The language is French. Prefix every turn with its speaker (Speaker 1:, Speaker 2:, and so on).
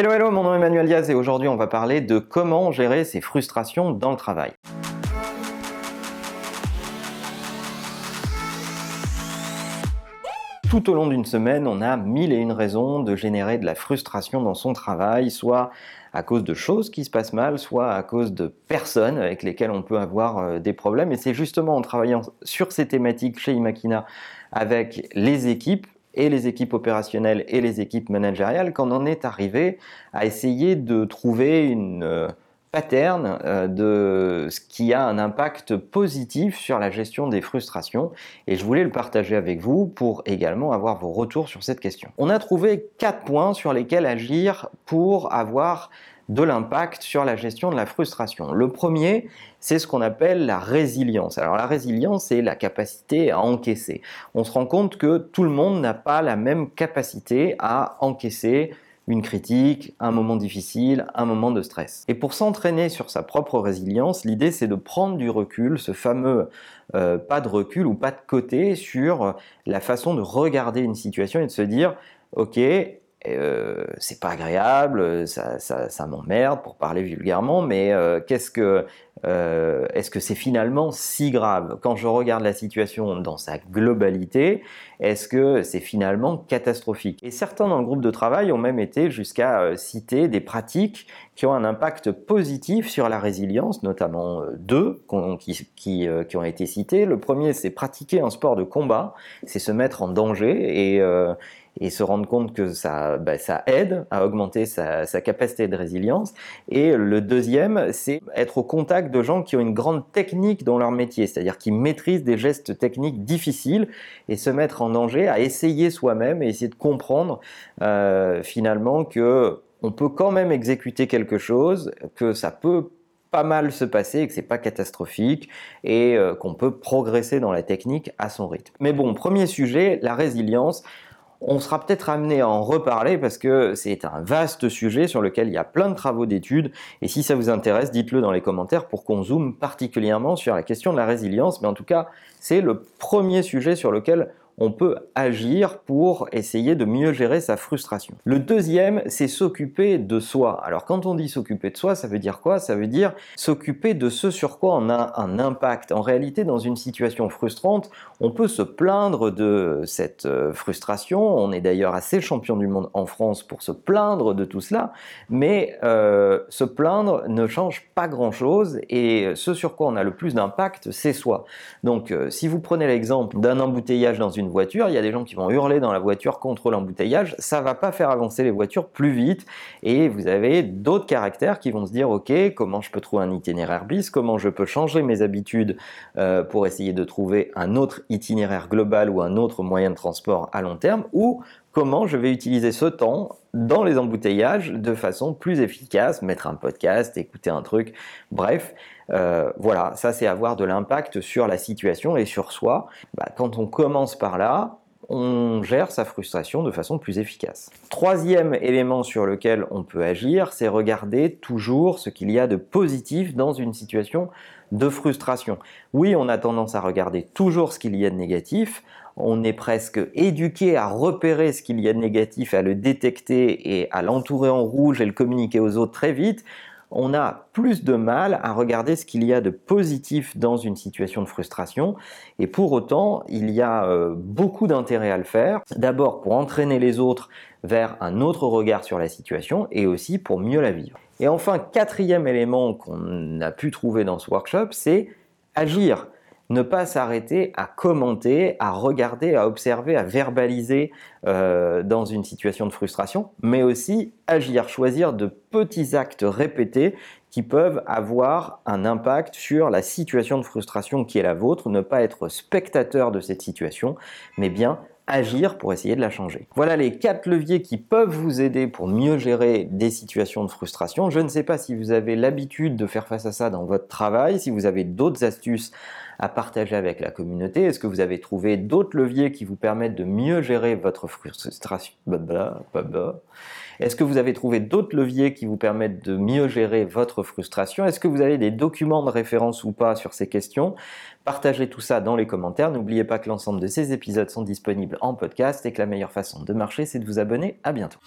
Speaker 1: Hello hello, mon nom est Emmanuel Diaz et aujourd'hui on va parler de comment gérer ses frustrations dans le travail. Tout au long d'une semaine, on a mille et une raisons de générer de la frustration dans son travail, soit à cause de choses qui se passent mal, soit à cause de personnes avec lesquelles on peut avoir euh, des problèmes. Et c'est justement en travaillant sur ces thématiques chez Imakina avec les équipes et les équipes opérationnelles et les équipes managériales qu'on en est arrivé à essayer de trouver une euh, pattern euh, de ce qui a un impact positif sur la gestion des frustrations et je voulais le partager avec vous pour également avoir vos retours sur cette question. On a trouvé quatre points sur lesquels agir pour avoir de l'impact sur la gestion de la frustration. Le premier, c'est ce qu'on appelle la résilience. Alors la résilience, c'est la capacité à encaisser. On se rend compte que tout le monde n'a pas la même capacité à encaisser une critique, un moment difficile, un moment de stress. Et pour s'entraîner sur sa propre résilience, l'idée c'est de prendre du recul, ce fameux euh, pas de recul ou pas de côté sur la façon de regarder une situation et de se dire, ok, euh, c'est pas agréable, ça, m'emmerde pour parler vulgairement, mais euh, qu'est-ce que euh, est-ce que c'est finalement si grave? Quand je regarde la situation dans sa globalité, est-ce que c'est finalement catastrophique? Et certains dans le groupe de travail ont même été jusqu'à citer des pratiques qui ont un impact positif sur la résilience, notamment deux qui, qui, ont été cités. Le premier, c'est pratiquer un sport de combat, c'est se mettre en danger et, et se rendre compte que ça, bah, aide à augmenter sa, capacité de résilience. Et le deuxième, c'est être au contact de gens qui ont une grande technique dans leur métier, c'est-à-dire qui maîtrisent des gestes techniques difficiles et se mettre en danger à essayer soi-même et essayer de comprendre euh, finalement que on peut quand même exécuter quelque chose, que ça peut pas mal se passer, que c'est pas catastrophique et euh, qu'on peut progresser dans la technique à son rythme. Mais bon, premier sujet, la résilience. On sera peut-être amené à en reparler parce que c'est un vaste sujet sur lequel il y a plein de travaux d'études. Et si ça vous intéresse, dites-le dans les commentaires pour qu'on zoome particulièrement sur la question de la résilience. Mais en tout cas, c'est le premier sujet sur lequel on peut agir pour essayer de mieux gérer sa frustration. Le deuxième, c'est s'occuper de soi. Alors quand on dit s'occuper de soi, ça veut dire quoi? Ça veut dire s'occuper de ce sur quoi on a un impact. En réalité, dans une situation frustrante, on peut se plaindre de cette euh, frustration. On est d'ailleurs assez champion du monde en France pour se plaindre de tout cela, mais euh, se plaindre ne change pas grand-chose et ce sur quoi on a le plus d'impact, c'est soi. Donc euh, si vous prenez l'exemple d'un embouteillage dans une voiture, il y a des gens qui vont hurler dans la voiture contre l'embouteillage, ça va pas faire avancer les voitures plus vite. Et vous avez d'autres caractères qui vont se dire ok comment je peux trouver un itinéraire bis, comment je peux changer mes habitudes euh, pour essayer de trouver un autre itinéraire global ou un autre moyen de transport à long terme? Ou comment je vais utiliser ce temps dans les embouteillages de façon plus efficace, mettre un podcast, écouter un truc, bref, euh, voilà, ça c'est avoir de l'impact sur la situation et sur soi. Bah, quand on commence par là, on gère sa frustration de façon plus efficace. Troisième élément sur lequel on peut agir, c'est regarder toujours ce qu'il y a de positif dans une situation de frustration. Oui, on a tendance à regarder toujours ce qu'il y a de négatif, on est presque éduqué à repérer ce qu'il y a de négatif, à le détecter et à l'entourer en rouge et le communiquer aux autres très vite on a plus de mal à regarder ce qu'il y a de positif dans une situation de frustration. Et pour autant, il y a euh, beaucoup d'intérêt à le faire. D'abord pour entraîner les autres vers un autre regard sur la situation et aussi pour mieux la vivre. Et enfin, quatrième élément qu'on a pu trouver dans ce workshop, c'est agir ne pas s'arrêter à commenter, à regarder, à observer, à verbaliser euh, dans une situation de frustration, mais aussi agir, choisir de petits actes répétés qui peuvent avoir un impact sur la situation de frustration qui est la vôtre, ne pas être spectateur de cette situation, mais bien agir pour essayer de la changer. Voilà les quatre leviers qui peuvent vous aider pour mieux gérer des situations de frustration. Je ne sais pas si vous avez l'habitude de faire face à ça dans votre travail, si vous avez d'autres astuces à partager avec la communauté. Est-ce que vous avez trouvé d'autres leviers qui vous permettent de mieux gérer votre frustration? Est-ce que vous avez trouvé d'autres leviers qui vous permettent de mieux gérer votre frustration? Est-ce que vous avez des documents de référence ou pas sur ces questions? Partagez tout ça dans les commentaires. N'oubliez pas que l'ensemble de ces épisodes sont disponibles en podcast et que la meilleure façon de marcher, c'est de vous abonner. À bientôt.